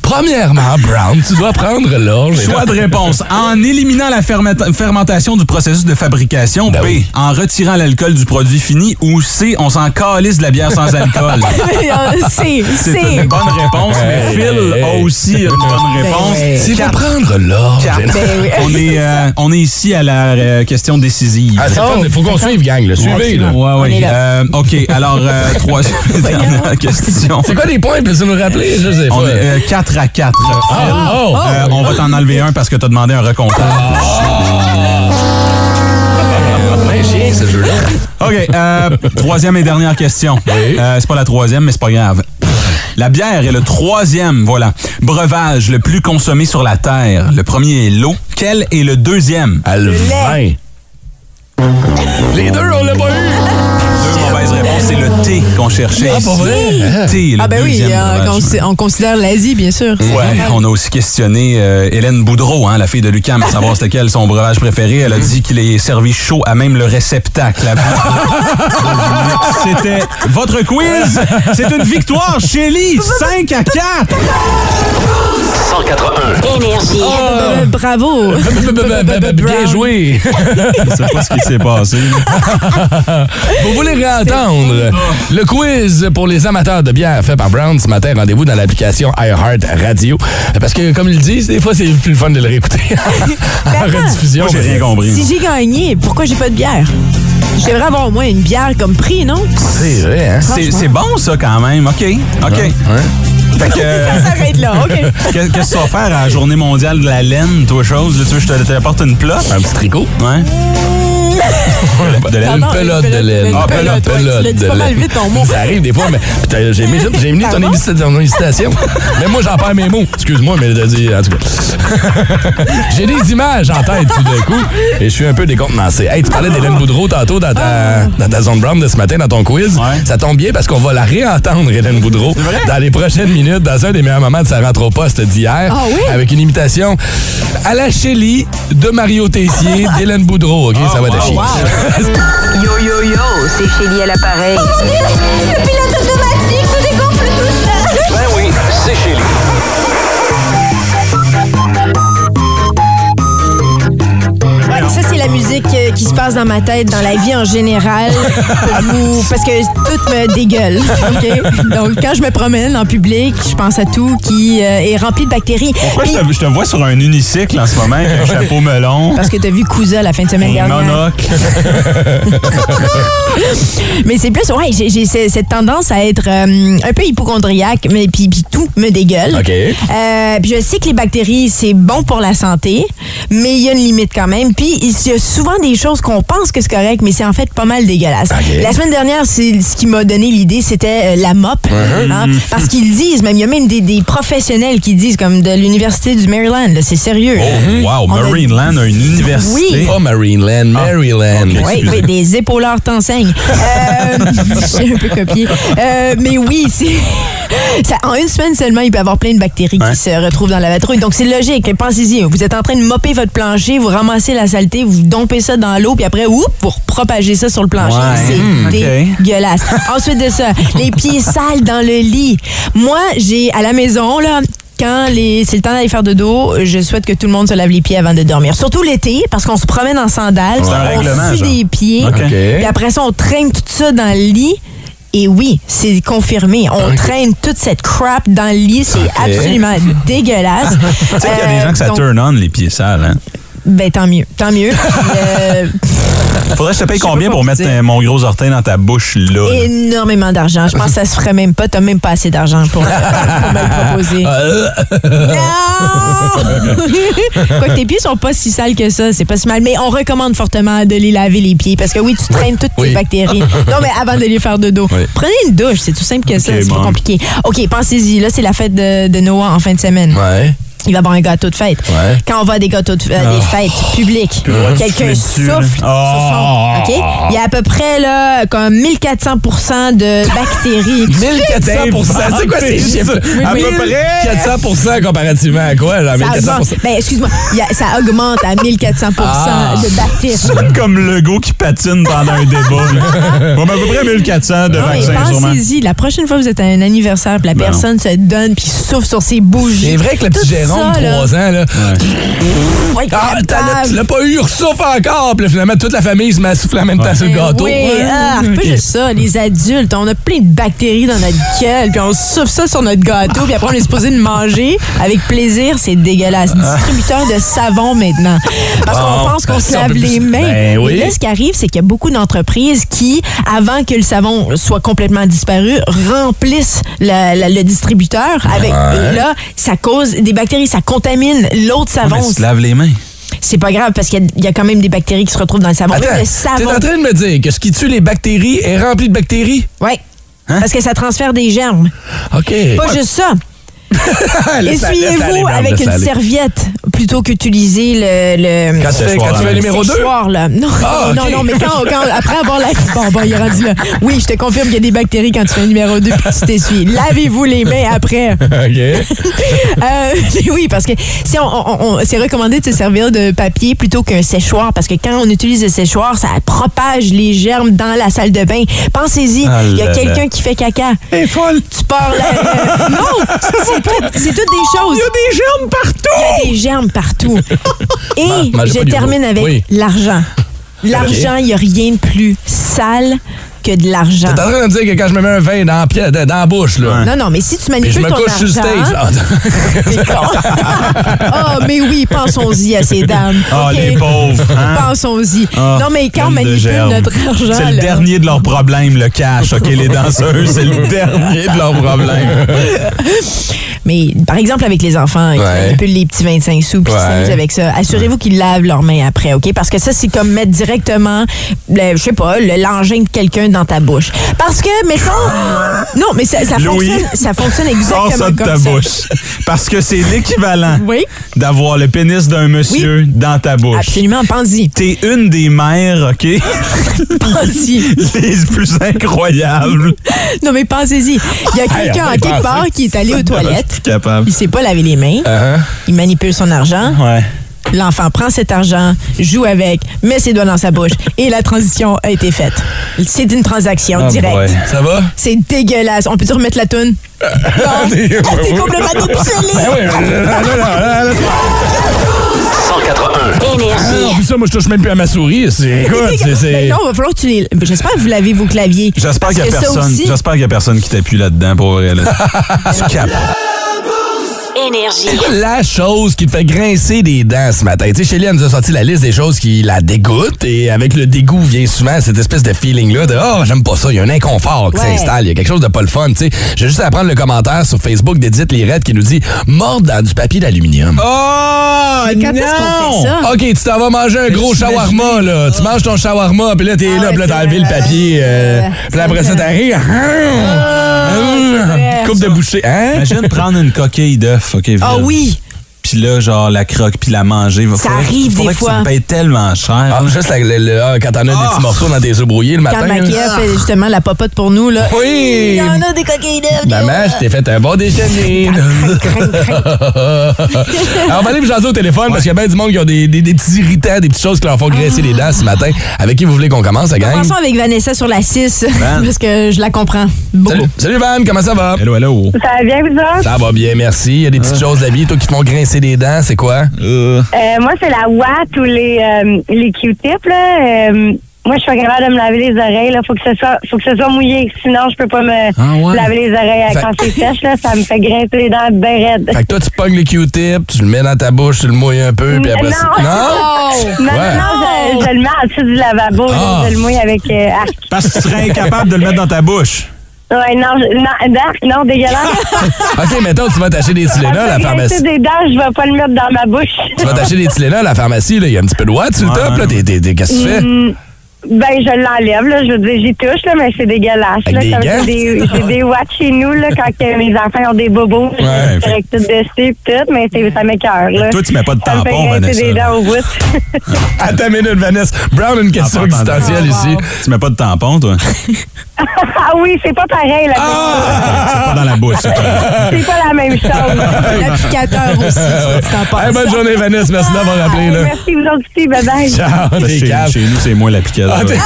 Premièrement, Brown, tu dois prendre l'orge. Choix de réponse. En éliminant la fermenta- fermentation du du processus de fabrication. Ben B. oui. En retirant l'alcool du produit fini. Ou C. On s'en calisse de la bière sans alcool? C'est, une bonne réponse, mais Phil hey. a aussi une bonne réponse. ouais. C'est pour prendre l'ordre. Ben. On est, euh, on est ici à la euh, question décisive. Ah, c'est. Oh. faut qu'on suive, gang. Suivez, là. Ouais, ouais. là. Euh, OK, alors, euh, troisième et dernière question. C'est quoi les points? Peux-tu nous rappeler? Je sais pas. On est 4 à 4. Ah, oh. Euh, on va t'en enlever un parce que t'as demandé un recomptage. Chien, ce jeu-là. OK, euh, troisième et dernière question. Euh, c'est pas la troisième, mais c'est pas grave. La bière est le troisième, voilà, breuvage le plus consommé sur la Terre. Le premier est l'eau. Quel est le deuxième? Le vin. Les deux, on l'a pas eu. C'est le thé qu'on cherchait. Ah, pas vrai? Le thé le Ah, ben oui, euh, on considère l'Asie, bien sûr. Ouais, on a aussi questionné euh, Hélène Boudreau, hein, la fille de Lucam, à savoir c'était quel son breuvage préféré. Elle a dit qu'il est servi chaud à même le réceptacle. C'était votre quiz. C'est une victoire, Shelly, 5 à 4. 181. Énergie. Euh, bravo. Bien joué. Je sais pas ce qui s'est passé. Vous voulez réentendre le quiz pour les amateurs de bière fait par Brown ce matin? Rendez-vous dans l'application iHeart Radio. Parce que, comme ils le disent, des fois, c'est plus le fun de le réécouter en rediffusion. Moi, j'ai rien compris. Si j'ai gagné, pourquoi j'ai pas de bière? Je devrais avoir au moins une bière comme prix, non? C'est vrai, hein? C'est bon, ça, quand même. OK, OK. Fait que... Ça s'arrête là, OK. Qu'est- Qu'est-ce que tu vas faire à la journée mondiale de la laine, toi, chose? Là, tu veux que je te t'apporte une plotte? Un petit tricot. Ouais. De laine? Non, non, pelote une de laine. Une Ah, pelote, tu l'as dit de pas mal vite ton mot. Ça arrive des fois, mais putain, j'ai mis, j'ai mis ton, hésitation-. Mais moi, j'en perds mes mots. Excuse-moi, mais en tout cas. j'ai des images en tête tout d'un coup et je suis un peu décontenancé. Hey, tu parlais d'Hélène Boudreau tantôt dans ta, dans ta zone brown de ce matin, dans ton quiz. Ouais. Ça tombe bien parce qu'on va la réentendre, Hélène Boudreau, dans les prochaines minutes, dans un des meilleurs moments de sa rentre au poste d'hier. Ah oui? Avec une imitation à la Shelly de Mario Tessier, d'Hélène Boudreau. OK, ça va être chier. Yo yo yo, c'est Chélie à l'appareil. Le pilote automatique se dégonfle tout seul. Ben oui, c'est chez c'est la musique euh, qui se passe dans ma tête, dans la vie en général. vous- parce que tout me dégueule. OK? Donc, quand je me promène en public, je pense à tout qui euh, est rempli de bactéries. Pourquoi je te, je te vois sur un unicycle en ce moment, avec un chapeau melon, parce que tu as vu Cousa la fin de semaine dernière. monocle? Mais c'est plus, ouais, j'ai j'ai ce- cette tendance à être euh, un peu hypochondriaque, mais puis, puis tout me dégueule. OK. Euh, puis je sais que les bactéries, c'est bon pour la santé, mais il y a une limite quand même. Puis il y a souvent des choses qu'on pense que c'est correct, mais c'est en fait pas mal dégueulasse. OK. La semaine dernière, c'est ce qui m'a donné l'idée, c'était euh, la mop. Hein, parce qu'ils disent, même il y a même des, des professionnels qui disent, comme de l'université du Maryland, là, c'est sérieux. Oh, wow, On a- une université. Oui. Pas Maryland. Oui, Excusez. oui, des épauleurs t'enseignent. Euh, J'ai un peu copié. Euh, mais oui, c'est. ça- en une semaine seulement, il peut y avoir plein de bactéries Ouais. qui se retrouvent dans la vatrouille. Donc, c'est logique. Pensez-y. Vous êtes en train de mopper votre plancher, vous ramassez la saleté, vous dompez ça dans l'eau, puis après, oup, vous propagez ça sur le plancher. Ouais. C'est Hmm, dégueulasse. Ensuite de ça, les pieds sales dans le lit. Moi, j'ai à la maison, là, quand les- c'est le temps d'aller faire de dos, je souhaite que tout le monde se lave les pieds avant de dormir. Surtout l'été, parce qu'on se promène en sandales, on sue des pieds, puis après ça, on traîne tout ça dans le lit. Et oui, c'est confirmé. On traîne toute cette crap dans le lit. C'est absolument dégueulasse. Tu sais qu'il y a des gens que ça Euh, donc, turn on, les pieds sales. Hein? Ben, tant mieux. Tant mieux. Euh, Faudrait que je te paye Je combien pour mettre dire. euh, mon gros orteil dans ta bouche, là? énormément d'argent. Je pense que ça se ferait même pas. T'as même pas assez d'argent pour, pour me le proposer. Non! Quoique tes pieds sont pas si sales que ça, c'est pas si mal. Mais on recommande fortement de les laver les pieds parce que oui, tu traînes toutes Oui. tes bactéries. Non, mais avant de les faire de dos. Oui. Prenez une douche, c'est tout simple que ça, Ok, c'est pas compliqué. OK, pensez-y. Là, c'est la fête de, de Noah en fin de semaine. Ouais. Il va avoir un gâteau de fête. Ouais. Quand on va à des gâteaux de euh, des fêtes publiques, quelqu'un souffle là? sur son. OK? Il y a à peu près là, comme 1400 de bactéries. 1400% C'est quoi ces chiffres? À peu près? 400 comparativement à quoi? Ça 1400 augmente, ben, excuse-moi, ça augmente à 1400 Ah. de bactéries. C'est comme le go qui patine pendant un débat. là. Bon, mais à peu près 1400 de Non, vaccins, pensez-y, la prochaine fois que vous êtes à un anniversaire, la Ben personne se donne puis souffle sur ses bougies. C'est vrai que le petit 3 ans, là. Ouais, Ah, tu l'as pas eu, ressouffle encore. Puis là, finalement, toute la famille se met à souffler en même temps sur le gâteau. Oui, ah, pas juste ça. Les adultes, on a plein de bactéries dans notre gueule, puis on souffle ça sur notre gâteau, puis après on est supposé de manger avec plaisir. C'est dégueulasse. Distributeur de savon maintenant. Parce qu'on Bon, pense qu'on se lave les mains. Ben oui. Et là, ce qui arrive, c'est qu'il y a beaucoup d'entreprises qui, avant que le savon soit complètement disparu, remplissent la- la- le distributeur avec. Et là, ça cause des bactéries, ça contamine l'autre savon. mais tu te laves les mains. C'est pas grave parce qu'il y a- il y, a quand même des bactéries qui se retrouvent dans le savon. Attends, le t'es savon. en train de me dire que ce qui tue les bactéries est rempli de bactéries? Oui. Parce que ça transfère des germes. OK. Pas juste ça. Essuyez-vous avec une serviette plutôt qu'utiliser le, le Quand tu fais, quand tu fais le numéro 2? séchoir, là. Non, Ah, non, non, mais quand, quand- après avoir la... Bon, bon, il est rendu là. Oui, je te confirme qu'il y a des bactéries quand tu fais le numéro 2 puis tu t'essuies. Lavez-vous les mains après. OK. Euh, oui, parce que si on, on- on- c'est recommandé de se servir de papier plutôt qu'un séchoir, parce que quand on utilise le séchoir, ça propage les germes dans la salle de bain. Pensez-y, Ah il y a là quelqu'un qui fait caca. Est folle. Tu pars là. euh, non, c'est tout- c'est toutes des choses. Il y a des germes partout. Il y a des germes partout. Et mangez pas je du termine avec Oui. l'argent. L'argent, il n'y a rien de plus sale que de l'argent. T'es en train de dire que quand je me mets un vin dans la, pied- dans la bouche, là, Non, non, mais si tu manipules je me ton couche sur le argent... stage. Oh, mais oui, pensons-y à ces dames. Ah, OK? les pauvres. hein? Pensons-y. Ah, non, mais quand on manipule notre argent. C'est le dernier de leurs problèmes, le cash. OK, les danseurs, c'est le dernier de leurs problèmes. Mais par exemple, avec les enfants, ils Ouais. manipulent les petits 25 sous puis ils Ouais. s'amusent avec ça. Assurez-vous qu'ils lavent leurs mains après, OK? Parce que ça, c'est comme mettre directement, le, je sais pas, le- l'engin de quelqu'un dans ta bouche. Parce que, mettons. non, mais ça, ça Louis, fonctionne, ça fonctionne Sors exactement ça de comme ta ça. bouche. Parce que c'est l'équivalent Oui. d'avoir le pénis d'un monsieur dans ta bouche. Absolument, pense-y. T'es une des mères, OK? Pense-y. les plus incroyables. Non, mais pensez-y. Il y a Hey, quelqu'un va à y quelque penser. part qui est allé aux Je toilettes. suis capable. Il s'est pas lavé les mains. Uh-huh. Il manipule son argent. Ouais. L'enfant prend cet argent, joue avec, met ses doigts dans sa bouche et la transition a été faite. C'est une transaction Oh directe. Ça va? C'est dégueulasse. On peut-tu remettre la toune? Non. Ah, c'est complètement déboussolé. Ben oui, euh, non, non, non, non, 181. Ah Énergie. ça, moi, je touche même plus à ma souris. C'est, écoute, c'est, Ben non, va falloir que tu les. J'espère que vous lavez vos claviers. J'espère qu'il y a personne. aussi- J'espère qu'il y a personne qui t'appuie là-dedans pour là. tu capes. Énergie. C'est quoi la chose qui te fait grincer des dents ce matin? Tu sais, Shelly, elle nous a sorti la liste des choses qui la dégoûtent et avec le dégoût vient souvent cette espèce de feeling-là de « Oh, j'aime pas ça, il y a un inconfort qui Ouais. s'installe, il y a quelque chose de pas le fun. » Tu sais, j'ai juste à prendre le commentaire sur Facebook d'Edith Lirette qui nous dit « Mordre dans du papier d'aluminium. Oh, Mais quand fait ça? OK, tu t'en vas manger un gros shawarma, là. Tu manges ton shawarma, puis là, t'es Ah là, puis là, t'as enlevé le papier. euh, puis là, après ça, t'arrives. vrai. Coupe de bouchée. Hein? Imagine prendre une coquille d'œuf, OK? Ah oui. Puis là, genre, la croque, puis la manger. Ça arrive faudrait des que fois. le payes tellement cher. Ah, juste la- le- le- ah, quand t'en as des petits morceaux dans tes œufs brouillés le Quand matin. là. Maquia fait justement la popote pour nous, là. Oui! Il y en a des coquilles d'œufs. Maman, je t'ai fait un bon déjeuner. Alors, on va aller vous jaser au téléphone parce qu'il y a bien du monde qui ont des, des- des petits irritants, des petites choses qui leur font graisser les dents ce matin. Avec qui vous voulez qu'on commence, la gang? Commençons avec Vanessa sur la 6, Van. parce que je la comprends beaucoup. Salut, salut Van, comment ça va? Hello, hello. Ça va bien, vous autres? Ça va bien, merci. Il y a des petites choses de la vie, toi, qui te font grincer les dents, c'est quoi? Euh, Euh, moi, c'est la ouate ou les, euh, les Q-tips, là. Euh, moi, je suis pas capable de me laver les oreilles, là. Faut que ce soit, faut que ce soit mouillé. Sinon, je peux pas me Ah ouais? laver les oreilles. Fait- Quand c'est sèche, là, ça me fait grincer les dents bien raides. Fait que toi, tu pognes le Q-tip, tu le mets dans ta bouche, tu le mouilles un peu, puis après ça. Non. Non? Non, Ouais. non, je, je le mets en dessous du lavabo. Ah. Je le mouille avec euh, arc. parce que tu serais incapable de le mettre dans ta bouche. Ouais, non, je- non, d'arc, non, dégueulasse. OK, mettons, tu vas t'acheter des Tylenol à la pharmacie. des dents, je vais pas le mettre dans ma bouche. Tu vas t'acheter des Tylenol à la pharmacie, là. Il y a un petit peu de ouate sur le top, là. Qu'est-ce que tu fais? Ben, je l'enlève, là. Je veux dire, j'y touche, là, mais c'est dégueulasse. Avec là, des comme? J'ai des, j'ai des watts chez nous, là, quand que mes enfants ont des bobos. Ouais, je direct tout dessus tout, mais c'est- ça m'écoeure, là. Toi, tu mets pas de Ça fait tampon, Vanessa. des dents au bout. Attends une minute, Vanessa. Brown, une question Ah, existentielle ici. Tu mets pas de tampon, toi? ah oui, c'est pas pareil, là. C'est pas dans la bouche. c'est pas- C'est pas la même chose. L'applicateur aussi, Hey, bonne journée, Vanessa. Merci d'avoir appelé, là. Merci, vous aussi, bye bye. Ciao, Chez, chez nous, c'est moi l'applicateur. Ah, t'es-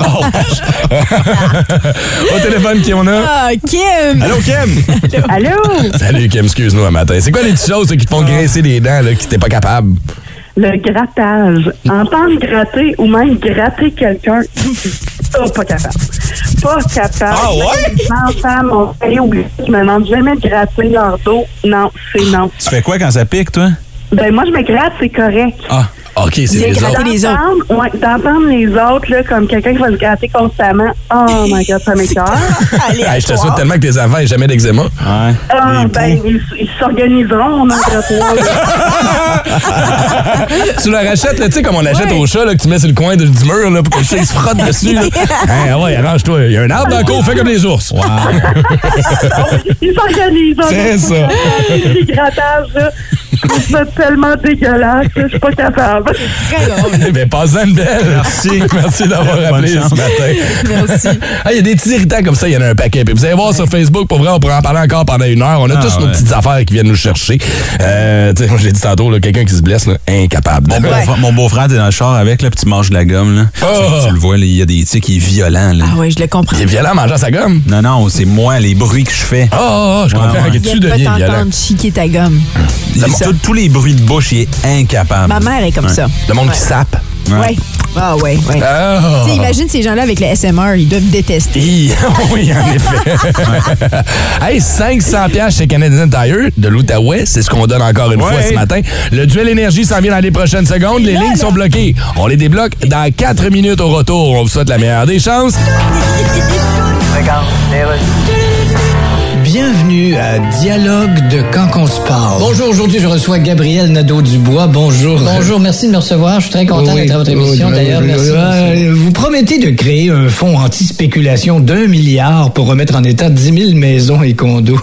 Oh. Au téléphone, qui on a? Ah, Kim! Allô, Kim? Allô? Salut, Kim, excuse-nous un matin. C'est quoi les petites choses là, qui te font grincer les dents, là, que t'es pas capable? Le grattage. Entendre gratter ou même gratter quelqu'un, oh, pas capable. Pas capable. Ah ouais? Enfants, mon père ou je me demande jamais de gratter leur dos. Non, c'est non. Tu fais quoi quand ça pique, toi? Ben moi, je me gratte, c'est correct. Ah, OK, c'est Bien les autres. les autres. D'entendre- ouais, D'entendre les autres, là, comme quelqu'un qui va se gratter constamment, oh my God, ça m'écoeure. Hey, je te souhaite tellement que tes enfants aient jamais d'eczéma. ouais. Ah, ben, ils s'organiseront, on en tu leur achètes, là, tu sais, comme on achète au chat, là, que tu mets sur le coin de- du mur, là, pour que le il se frotte dessus. Là. Hein, ouais, arrange-toi. Il y a un arbre dans le cours, fais comme les ours. Ils s'organisent. on C'est est ça. Les grattages, là, je trouve ça tellement dégueulasse, je suis pas capable. Ben, passe-en une belle. Merci. Merci d'avoir appelé chance. ce matin. Merci. Ah, Il y a des petits irritants comme ça, il y en a un paquet. Puis vous allez voir sur Facebook, pour vrai, on pourrait en parler encore pendant une heure. On a Ah, tous nos petites affaires qui viennent nous chercher. Euh, tu sais, moi, je l'ai dit tantôt, là, quelqu'un qui se blesse, là, incapable. Mon beau-frère, mon beau-frère, t'es dans le char avec, là, puis tu manges de la gomme, là. Oh. Tu le vois, il y a des tics, il est violent, là. Ah oui, je le comprends. Il est violent en mangeant sa gomme? Non, non, c'est moi, les bruits que je fais. Ah, ah, ah, je Ouais, comprends ouais. que tu pas deviens violent. t'entendre chiquer ta gomme. Tous- les bruits de bouche, il est incapable. Ma mère est comme Ouais. Ça. Le monde qui sape. Ouais. Ah. Ah. Tu sais, imagine ces gens-là avec le SMR, ils doivent détester. Oui, en effet. hey, 500 pièces chez Canadian Tire de l'Outaouais, c'est ce qu'on donne encore une Ouais. fois ce matin. Le duel énergie s'en vient dans les prochaines secondes. Les lignes sont bloquées. On les débloque dans 4 minutes au retour. On vous souhaite la meilleure des chances. Bienvenue à Dialogue de Quand qu'on se parle. Bonjour, aujourd'hui je reçois Gabriel Nadeau-Dubois. Bonjour. Bonjour, merci de me recevoir. Je suis très content d'être à votre émission. D'ailleurs, merci. Euh, Vous promettez de créer un fonds anti-spéculation d'un milliard pour remettre en état 10 000 maisons et condos.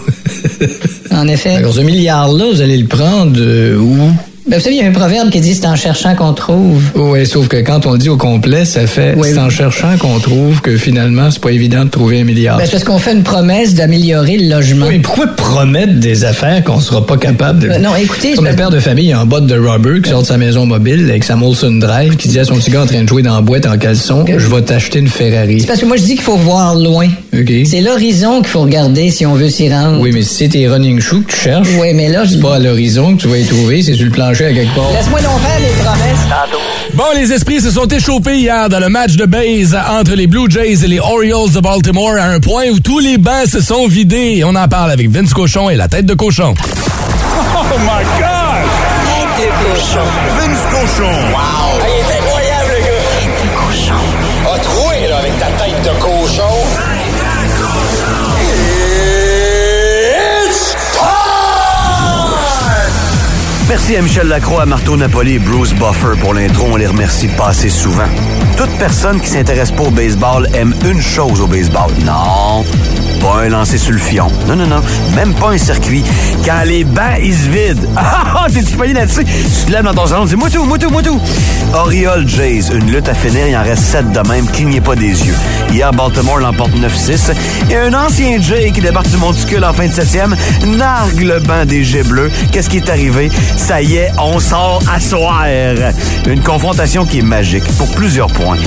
En effet. Alors ce milliard-là, vous allez le prendre euh, où? Ben, vous savez, il y a un proverbe qui dit c'est en cherchant qu'on trouve. Oui, sauf que quand on le dit au complet, ça fait Oui, c'est en cherchant qu'on trouve que finalement, c'est pas évident de trouver un milliard. Ben, c'est parce qu'on fait une promesse d'améliorer le logement. Oui, mais pourquoi promettre des affaires qu'on sera pas capable de... Euh, non, écoutez, Comme un père de famille en botte de rubber qui sort de sa maison mobile avec sa Molson Drive qui dit à son petit gars en train de jouer dans la boîte en caleçon, je vais t'acheter une Ferrari. C'est parce que moi, je dis qu'il faut voir loin. OK. C'est l'horizon qu'il faut regarder si on veut s'y rendre. Oui, mais si c'est tes running shoes que tu cherches, Oui, mais là, je c'est pas à l'horizon que tu vas y trouver, c'est sur le plancher à quelque part. Laisse-moi donc faire les promesses. Bon, les esprits se sont échauffés hier dans le match de base entre les Blue Jays et les Orioles de Baltimore à un point où tous les bancs se sont vidés. On en parle avec Vince Cochon et la tête de cochon. Oh my God! Tête de cochon. Vince cochon. Wow! il est incroyable, le gars! Tête de cochon. A troué, là, avec ta tête de cochon. Merci à Michel Lacroix, à Marteau Napoli et Bruce Buffer pour l'intro. On les remercie pas assez souvent. Toute personne qui s'intéresse pas au baseball aime une chose au baseball. Non, pas un lancer sur le fion. Non, non, non. Même pas un circuit. Quand les bancs, ils se vident. Ah, ah, t'es-tu payé là-dessus? Tu te lèves dans ton salon, tu dis, tout, moi tout. Oriole Jays, une lutte à finir, il en reste sept de même, clignez pas des yeux. Hier, Baltimore l'emporte 9-6. Et un ancien Jay qui débarque du monticule en fin de septième nargue le banc des Jets bleus. Qu'est-ce qui est arrivé? Ça y est, on sort à soir. Une confrontation qui est magique pour plusieurs points.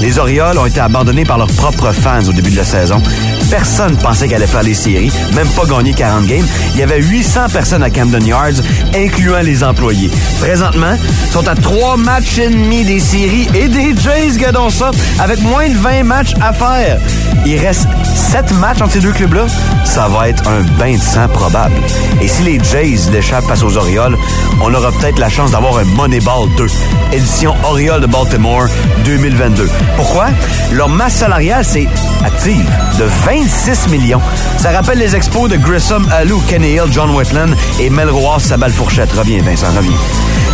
Les Orioles ont été abandonnés par leurs propres fans au début de la saison. Personne pensait qu'elle allait faire les séries, même pas gagner 40 games. Il y avait 800 personnes à Camden Yards, incluant les employés. Présentement, ils sont à trois matchs et demi des séries et des Jays, gardons ça, avec moins de 20 matchs à faire. Il reste 7 matchs entre ces deux clubs-là. Ça va être un bain de sang probable. Et si les Jays l'échappent face aux Orioles, on aura peut-être la chance d'avoir un Moneyball 2, édition Orioles de Baltimore 2022. Pourquoi? Leur masse salariale, c'est active, de 26 millions. Ça rappelle les expos de Grissom, Alou, Kenny Hill, John Whitland et Mel Roas, sa balle fourchette. Reviens, Vincent, reviens.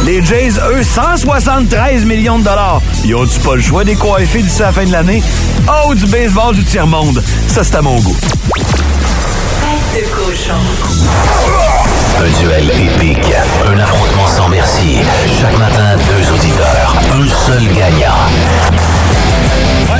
Les Jays, eux, 173 millions de dollars. Ils ont-tu pas le choix des coiffés d'ici la fin de l'année? Oh, du baseball du tiers-monde. Ça, c'est à mon goût. Un duel épique. Un affrontement sans merci. Chaque matin, deux auditeurs. Un seul gagnant.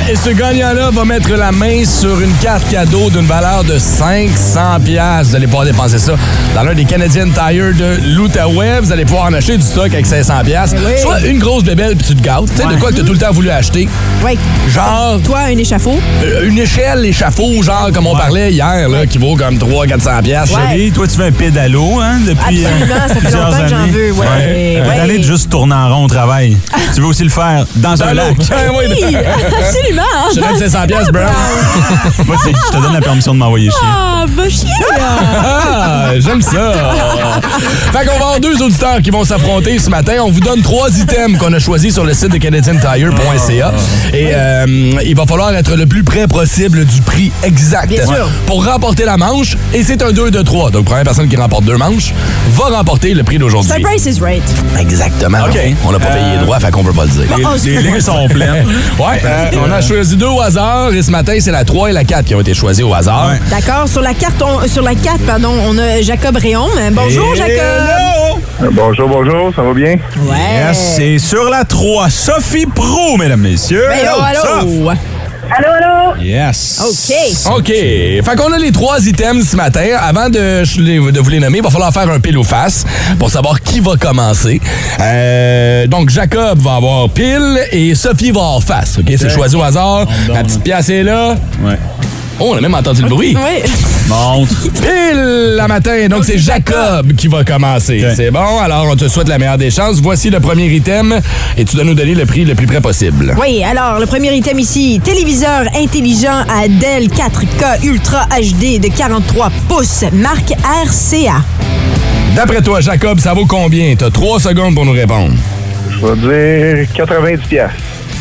Et ce gagnant-là va mettre la main sur une carte cadeau d'une valeur de 500 pièces. Vous allez pouvoir dépenser ça dans l'un des Canadian Tire de l'Outaouais. Vous allez pouvoir en acheter du stock avec 500 pièces. oui. Soit une grosse bébelle puis tu te gâtes. Tu sais, de quoi que tu as tout le temps voulu acheter. Oui. Genre... Toi, un échafaud? Euh, une échelle échafaud, genre comme on parlait hier, là, qui vaut comme 300-400 pièces. Chérie, toi, tu fais un pédalo, hein, depuis euh, Absolument, ça fait plusieurs longtemps que j'en années. veux, ouais. Juste tourner en rond au travail. tu veux aussi le faire dans, un lac. Ah oui. Absolument. Je te donne 500 pièces. Moi, c'est- je te donne la permission de m'envoyer chier. Ah, va chier, là. Ah, j'aime ça. fait qu'on va avoir deux auditeurs qui vont s'affronter ce matin. On vous donne trois items qu'on a choisis sur le site de canadiantire.ca. Et euh, il va falloir être le plus près possible du prix exact Bien sûr. pour remporter la manche. Et c'est un 2 de 3. Donc, première personne qui remporte deux manches va remporter le prix d'aujourd'hui. C'est Price is right. Exactement. OK. On n'a pas payé les droits, fait qu'on veut pas le dire. Les, c'est- les lignes sont pleines. Ouais, euh, on a choisi deux au hasard et ce matin, c'est la 3 et la 4 qui ont été choisis au hasard. Ouais. D'accord. Sur la carte, on- sur la carte, pardon, on a Jacob Réaume. Bonjour, Jacob. Hello! Bonjour, bonjour, ça va bien? Ouais. Yes, c'est sur la 3, Sophie Pro, mesdames, messieurs. Allô, allô. Allô, allô? Yes. OK. OK. Fait qu'on a les trois items ce matin. Avant de, de vous les nommer, il va falloir faire un pile ou face pour savoir qui va commencer. Euh, donc, Jacob va avoir pile et Sophie va avoir face. OK? C'est choisi au hasard. La petite pièce est là. Ouais. Oh, on a même entendu le bruit. Oui. Montre. Pile la matin. Donc, c'est Jacob qui va commencer. C'est bon? Alors, on te souhaite la meilleure des chances. Voici le premier item et tu dois nous donner le prix le plus près possible. Oui, alors, le premier item ici, téléviseur intelligent à Dell 4K Ultra HD de 43 pouces, marque RCA. D'après toi, Jacob, ça vaut combien? T'as trois secondes pour nous répondre. Je vais dire 90 pièces.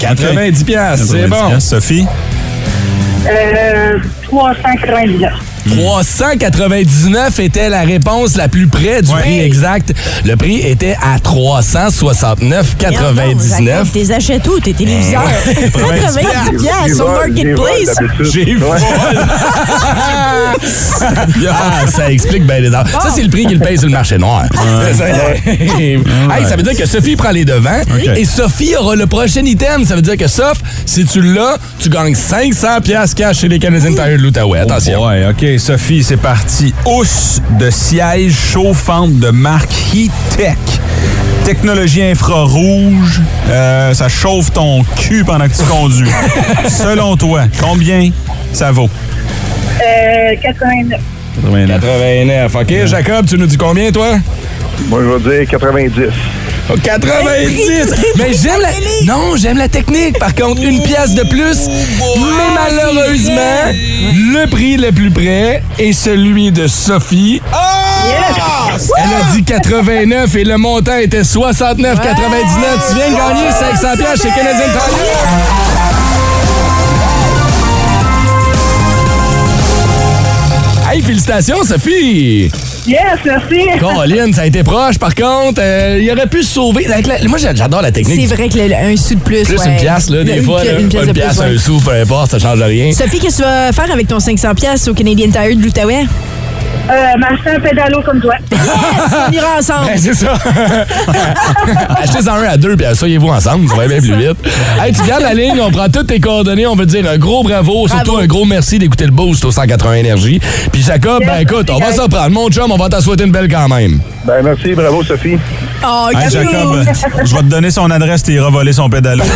90 piastres, c'est bon. Sophie? Euh, 399. 399 était la réponse la plus près du Ouais. prix exact. Le prix était à 369,99. T'es achètes où, tes téléviseurs? 90 piastres sur Marketplace. J'ai volé. Ah, ça explique bien les affaires. Ça, c'est le prix qu'il paye sur le marché noir. Ça. Hey, ça veut dire que Sophie prend les devants et Sophie aura le prochain item. Ça veut dire que, sauf si tu l'as, tu gagnes 500 piastres cash chez les Canadiens Tire de l'Outaouais. Attention. Ouais, OK. Sophie, c'est parti. Housse de siège chauffante de marque Heat-Tech. Technologie infrarouge. Euh, ça chauffe ton cul pendant que tu conduis. Selon toi, combien ça vaut? Euh, 89. 89. OK, Jacob, tu nous dis combien, toi? Moi, je vais dire 90. Oh, 90! Mais j'aime la... Non, j'aime la technique. Par contre, une pièce de plus. Mais malheureusement, le prix le plus près est celui de Sophie. Elle a dit 89 et le montant était 69,99. Tu viens de gagner 500 pièces chez Canadian Tire. Hey, félicitations, Sophie! Yes, merci. Caroline, ça a été proche, par contre. euh, il aurait pu se sauver. Avec la- Moi, j'adore la technique. C'est vrai que le- un sou de plus. Plus ouais. une pièce, là, des Une fois. pi- Là, Une pièce de pièce, plus. ouais. un sou, peu importe, ça change rien. Sophie, qu'est-ce que tu vas faire avec ton 500 pièces au Canadian Tire de l'Outaouais? Euh, m'acheter un pédalo comme toi. On ira ensemble. Ben, c'est ça. Achetez-en un à deux, puis asseyez-vous ensemble, ça va bien plus vite. Hey, tu gardes la ligne, on prend toutes tes coordonnées, on veut te dire un gros bravo, surtout un gros merci d'écouter le boost au 180 Énergie. Puis Jacob, ben écoute, on va s'en prendre. Mon chum, on va t'en souhaiter une belle quand même. Ben, merci, bravo, Sophie. Oh, Hey. Jacob, je vais te donner son adresse, tu iras voler son pédalo.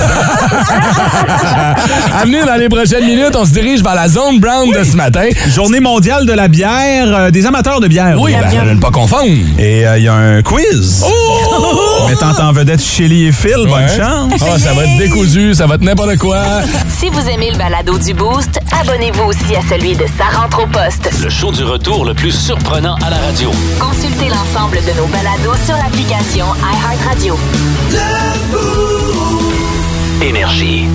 À venir dans les prochaines minutes, on se dirige vers la zone brown de ce matin. Journée mondiale de la bière, euh, des amateurs de bière. Oui, ben, ne pas confondre. Et il y a un quiz. Oh! Mettant en vedette Shelly et Phil, bonne chance. Ah, ça va être décousu, ça va être n'importe quoi. Si vous aimez le balado du Boost, abonnez-vous aussi à celui de Sa rentre au poste. Le show du retour le plus surprenant à la radio. Consultez l'ensemble de nos balados sur l'application iHeartRadio. Énergie.